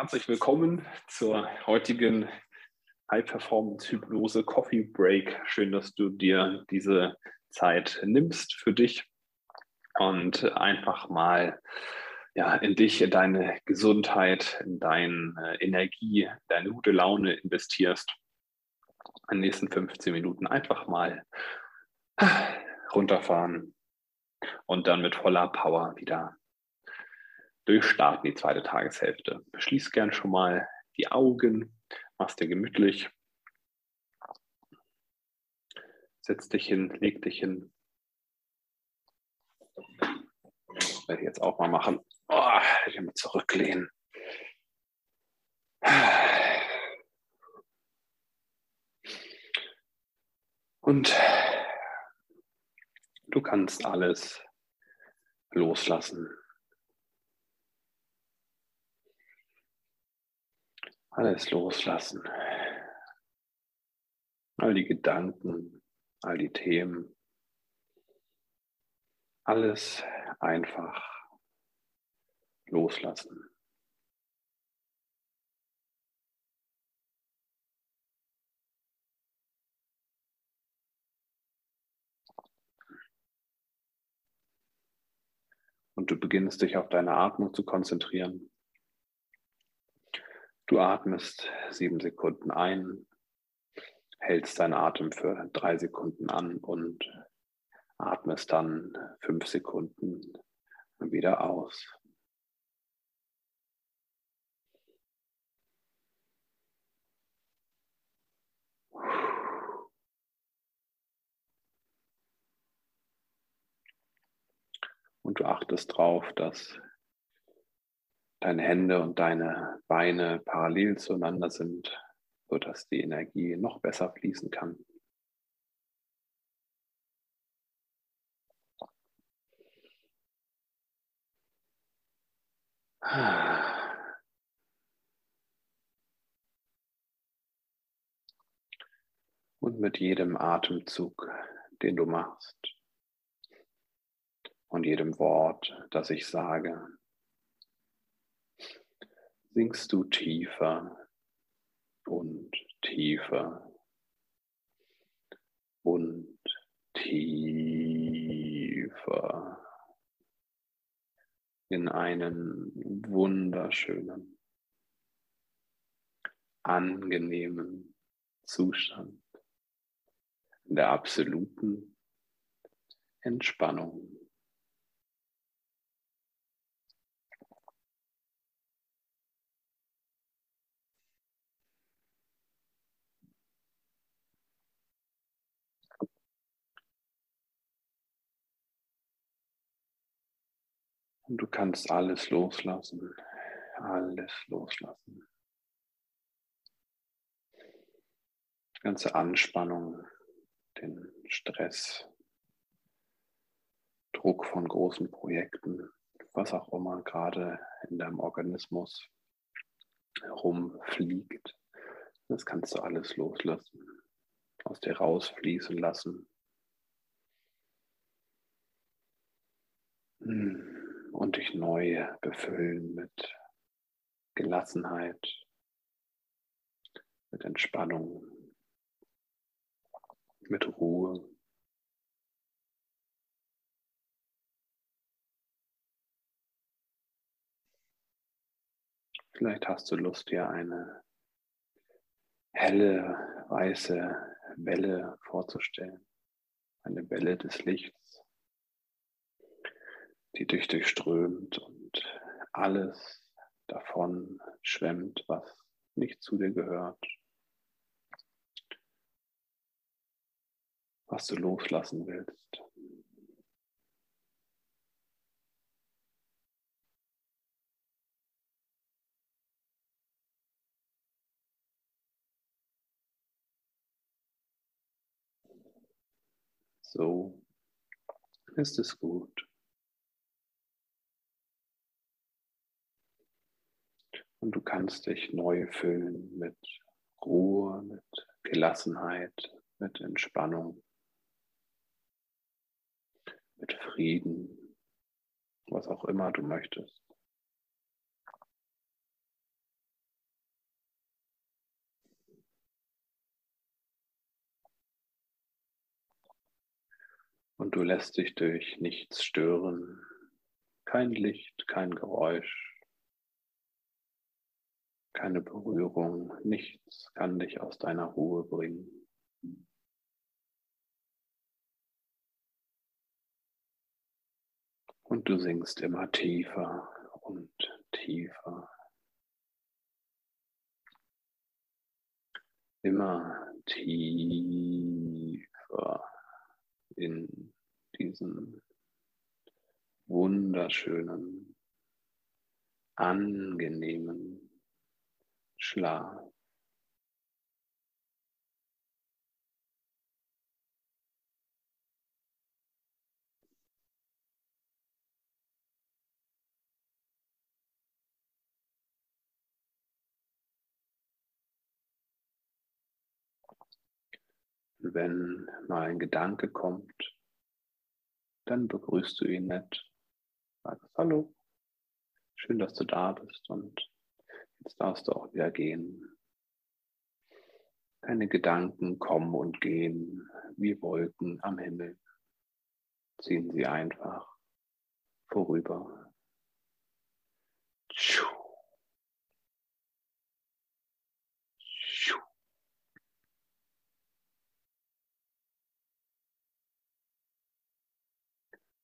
Herzlich willkommen zur heutigen High Performance Hypnose Coffee Break. Schön, dass du dir diese Zeit nimmst für dich und einfach mal ja, in dich, in deine Gesundheit, in deine Energie, deine gute Laune investierst. In den nächsten 15 Minuten einfach mal runterfahren und dann mit voller Power wieder durchstarten, die zweite Tageshälfte. Schließ gern schon mal die Augen, mach's dir gemütlich. Setz dich hin, leg dich hin. Das werde ich jetzt auch mal machen. Oh, ich mal zurücklehnen. Und du kannst alles loslassen. Alles loslassen. All die Gedanken, all die Themen. Alles einfach loslassen. Und du beginnst dich auf deine Atmung zu konzentrieren. Du atmest sieben Sekunden ein, hältst deinen Atem für drei Sekunden an und atmest dann fünf Sekunden wieder aus. Und du achtest darauf, dass deine Hände und deine Beine parallel zueinander sind, sodass die Energie noch besser fließen kann. Und mit jedem Atemzug, den du machst, und jedem Wort, das ich sage, sinkst du tiefer und tiefer und tiefer in einen wunderschönen, angenehmen Zustand der absoluten Entspannung. Und du kannst alles loslassen, alles loslassen. Die ganze Anspannung, den Stress, Druck von großen Projekten, was auch immer gerade in deinem Organismus herumfliegt, das kannst du alles loslassen, aus dir rausfließen lassen. Hm und dich neu befüllen mit Gelassenheit, mit Entspannung, mit Ruhe. Vielleicht hast du Lust, dir eine helle, weiße Welle vorzustellen. Eine Welle des Lichts, die dich durchströmt und alles davon schwemmt, was nicht zu dir gehört, was du loslassen willst. So ist es gut. Und du kannst dich neu füllen mit Ruhe, mit Gelassenheit, mit Entspannung, mit Frieden, was auch immer du möchtest. Und du lässt dich durch nichts stören, kein Licht, kein Geräusch, keine Berührung, nichts kann dich aus deiner Ruhe bringen. Und du sinkst immer tiefer und tiefer. Immer tiefer in diesen wunderschönen, angenehmen Schlaf. Wenn mal ein Gedanke kommt, dann begrüßt du ihn nett, sagst Hallo, schön, dass du da bist und jetzt darfst du auch wieder gehen. Deine Gedanken kommen und gehen wie Wolken am Himmel. Ziehen sie einfach vorüber.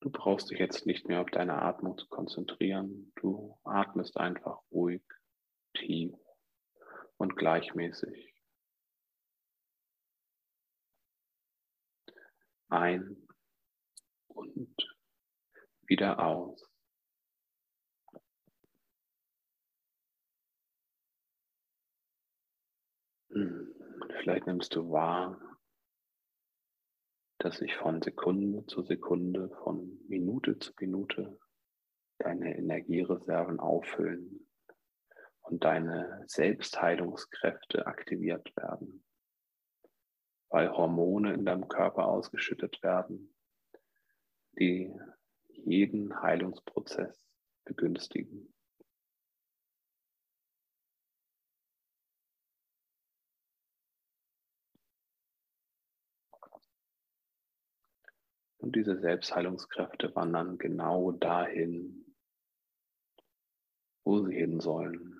Du brauchst dich jetzt nicht mehr auf deine Atmung zu konzentrieren. Du atmest einfach ruhig, tief und gleichmäßig. Ein und wieder aus. Hm, vielleicht nimmst du wahr, dass sich von Sekunde zu Sekunde, von Minute zu Minute deine Energiereserven auffüllen und deine Selbstheilungskräfte aktiviert werden, weil Hormone in deinem Körper ausgeschüttet werden, die jeden Heilungsprozess begünstigen. Und diese Selbstheilungskräfte wandern genau dahin, wo sie hin sollen.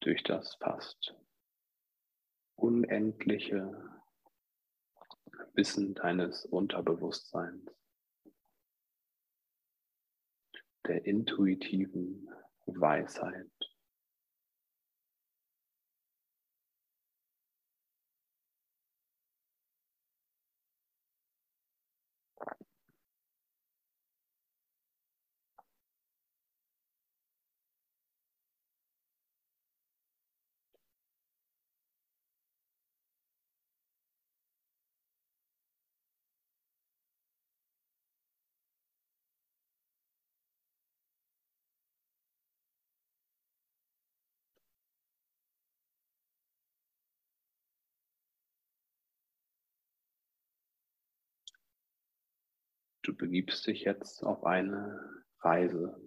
Durch das fast unendliche Wissen deines Unterbewusstseins, der intuitiven Weisheit. Du begibst dich jetzt auf eine Reise.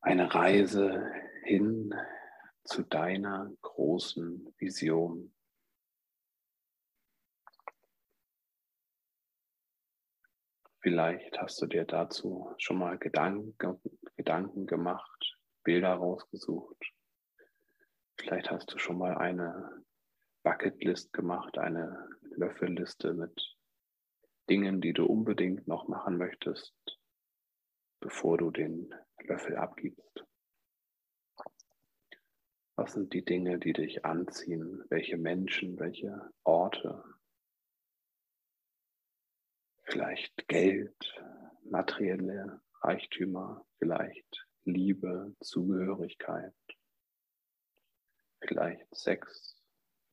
Eine Reise hin zu deiner großen Vision. Vielleicht hast du dir dazu schon mal Gedanken, Gedanken gemacht, Bilder rausgesucht. Vielleicht hast du schon mal eine Bucketlist gemacht, eine Löffelliste mit Dingen, die du unbedingt noch machen möchtest, bevor du den Löffel abgibst? Was sind die Dinge, die dich anziehen? Welche Menschen, welche Orte? Vielleicht Geld, materielle Reichtümer, vielleicht Liebe, Zugehörigkeit, vielleicht Sex,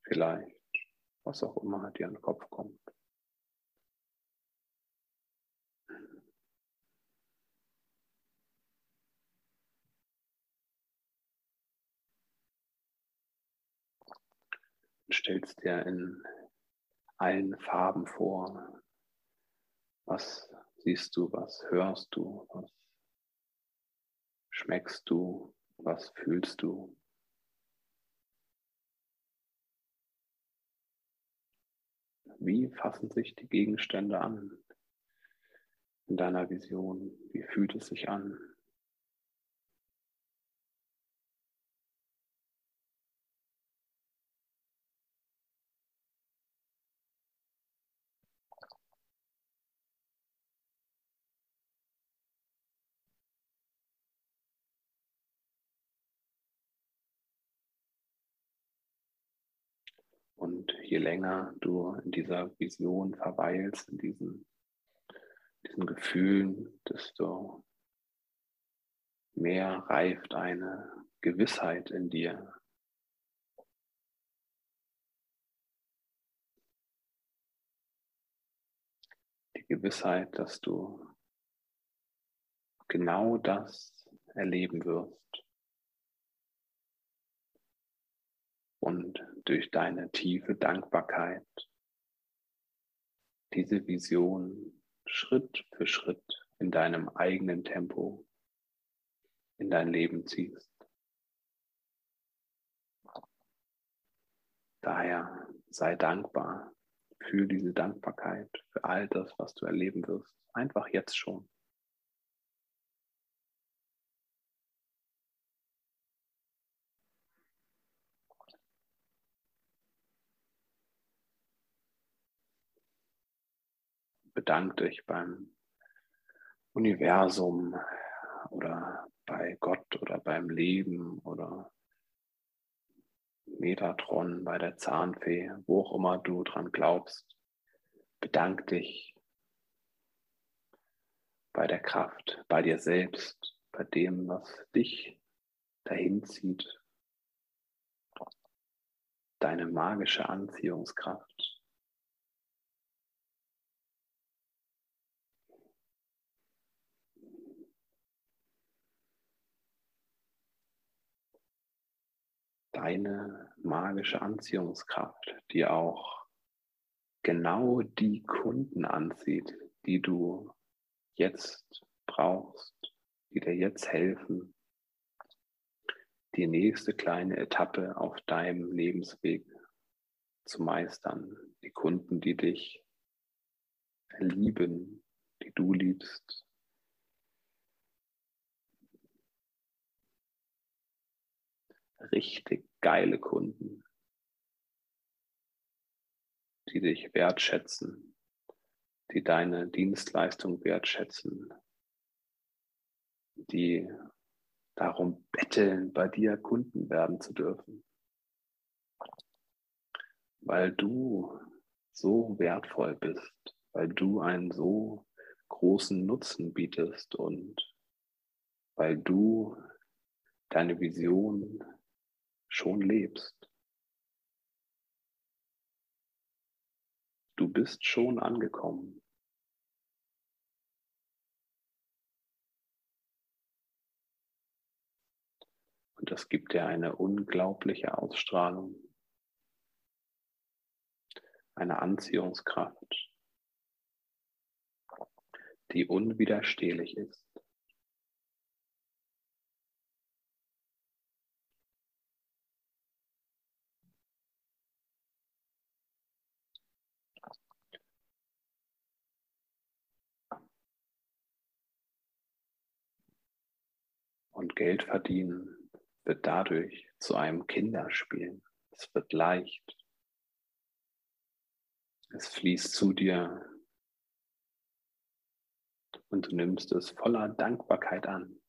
vielleicht was auch immer dir an den Kopf kommt. Stellst dir in allen Farben vor. Was siehst du, was hörst du, was schmeckst du, was fühlst du? Wie fassen sich die Gegenstände an in deiner Vision? Wie fühlt es sich an? Und je länger du in dieser Vision verweilst, in diesen, diesen Gefühlen, desto mehr reift eine Gewissheit in dir. Die Gewissheit, dass du genau das erleben wirst. und durch deine tiefe Dankbarkeit diese Vision Schritt für Schritt in deinem eigenen Tempo in dein Leben ziehst. Daher sei dankbar für diese Dankbarkeit, für all das, was du erleben wirst, einfach jetzt schon. Bedank dich beim Universum oder bei Gott oder beim Leben oder Metatron, bei der Zahnfee, wo auch immer du dran glaubst. Bedank dich bei der Kraft, bei dir selbst, bei dem, was dich dahin zieht. Deine magische Anziehungskraft. Deine magische Anziehungskraft, die auch genau die Kunden anzieht, die du jetzt brauchst, die dir jetzt helfen, die nächste kleine Etappe auf deinem Lebensweg zu meistern. Die Kunden, die dich lieben, die du liebst, richtig geile Kunden, die dich wertschätzen, die deine Dienstleistung wertschätzen, die darum betteln, bei dir Kunden werden zu dürfen, weil du so wertvoll bist, weil du einen so großen Nutzen bietest und weil du deine Vision schon lebst. Du bist schon angekommen. Und das gibt dir eine unglaubliche Ausstrahlung, eine Anziehungskraft, die unwiderstehlich ist. Und Geld verdienen wird dadurch zu einem Kinderspiel. Es wird leicht. Es fließt zu dir und du nimmst es voller Dankbarkeit an.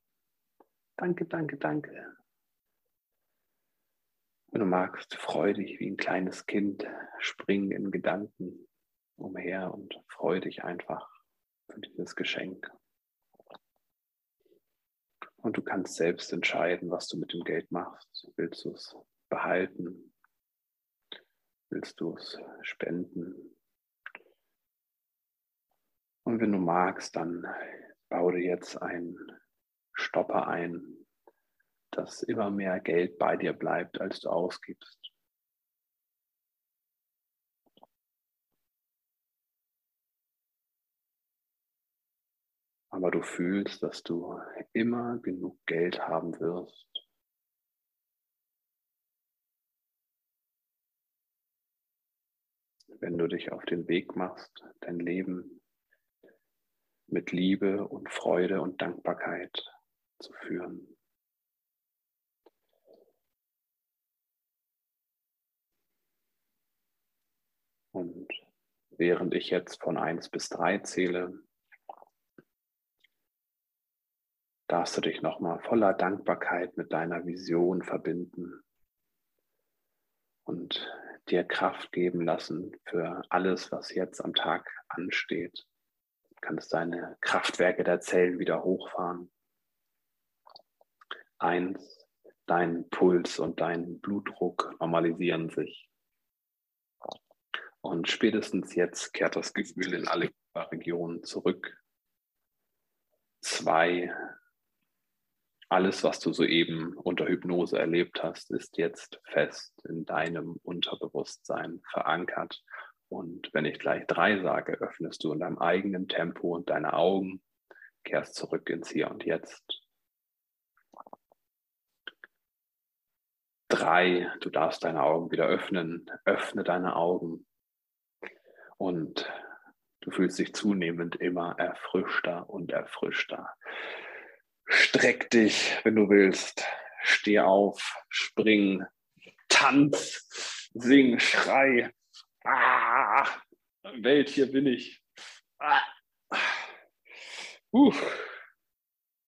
Danke, danke, danke. Wenn du magst, freu dich wie ein kleines Kind, spring in Gedanken umher und freu dich einfach für dieses Geschenk. Und du kannst selbst entscheiden, was du mit dem Geld machst. Willst du es behalten? Willst du es spenden? Und wenn du magst, dann baue dir jetzt einen Stopper ein, dass immer mehr Geld bei dir bleibt, als du ausgibst. Aber du fühlst, dass du immer genug Geld haben wirst. wenn du dich auf den Weg machst, dein Leben mit Liebe und Freude und Dankbarkeit zu führen. Und während ich jetzt von 1 bis 3 zähle, darfst du dich nochmal voller Dankbarkeit mit deiner Vision verbinden und dir Kraft geben lassen für alles, was jetzt am Tag ansteht. Du kannst deine Kraftwerke der Zellen wieder hochfahren. Eins, dein Puls und dein Blutdruck normalisieren sich. Und spätestens jetzt kehrt das Gefühl in alle Regionen zurück. Zwei, alles, was du soeben unter Hypnose erlebt hast, ist jetzt fest in deinem Unterbewusstsein verankert. Und wenn ich gleich drei sage, öffnest du in deinem eigenen Tempo und deine Augen, kehrst zurück ins Hier und Jetzt. Drei, du darfst deine Augen wieder öffnen. Öffne deine Augen. Und du fühlst dich zunehmend immer erfrischter und erfrischter. Streck dich, wenn du willst. Steh auf, spring, tanz, sing, schrei. Ah, Welt, hier bin ich. Ah. Uh.